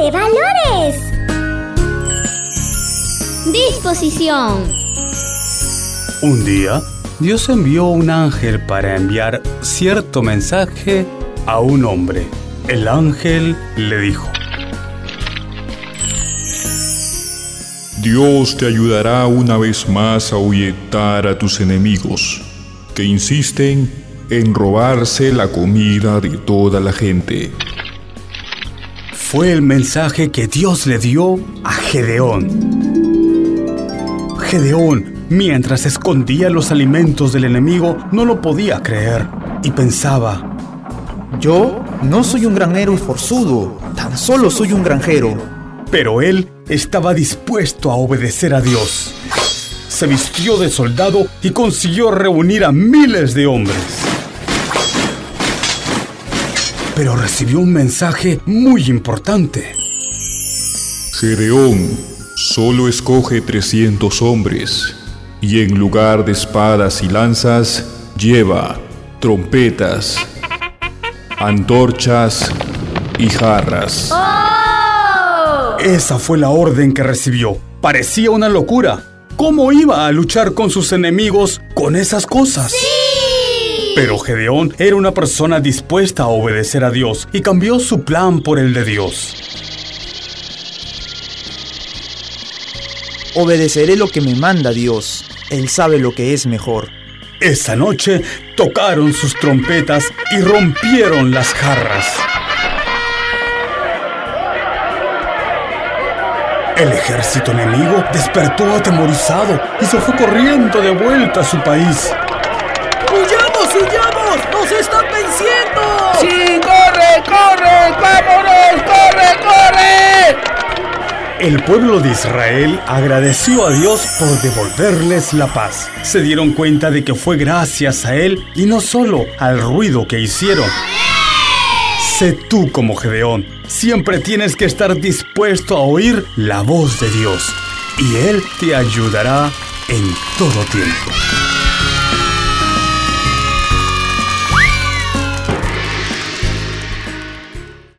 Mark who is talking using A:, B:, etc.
A: de valores.
B: Disposición.
C: Un día, Dios envió un ángel para enviar cierto mensaje a un hombre. El ángel le dijo,
D: Dios te ayudará una vez más a ahuyentar a tus enemigos, que insisten en robarse la comida de toda la gente.
C: Fue el mensaje que Dios le dio a Gedeón. Gedeón, mientras escondía los alimentos del enemigo, no lo podía creer y pensaba,
E: Yo no soy un granjero forzudo, tan solo soy un granjero.
C: pero él estaba dispuesto a obedecer a Dios. Se vistió de soldado y consiguió reunir a miles de hombres. Pero recibió un mensaje muy importante.
D: Gedeón solo escoge 300 hombres y en lugar de espadas y lanzas lleva trompetas, antorchas y jarras.
C: Esa fue la orden que recibió. Parecía una locura. ¿Cómo iba a luchar con sus enemigos con esas cosas? Pero Gedeón era una persona dispuesta a obedecer a Dios y cambió su plan por el de Dios.
E: Obedeceré lo que me manda Dios. Él sabe lo que es mejor.
C: Esa noche tocaron sus trompetas y rompieron las jarras. El ejército enemigo despertó atemorizado y se fue corriendo de vuelta a su país.
E: ¡Nos están venciendo!
F: ¡Sí, corre, corre! ¡Vámonos, corre, corre!
C: El pueblo de Israel agradeció a Dios por devolverles la paz. Se dieron cuenta de que fue gracias a Él y no solo al ruido que hicieron. Sé tú como Gedeón. Siempre tienes que estar dispuesto a oír la voz de Dios y Él te ayudará en todo tiempo.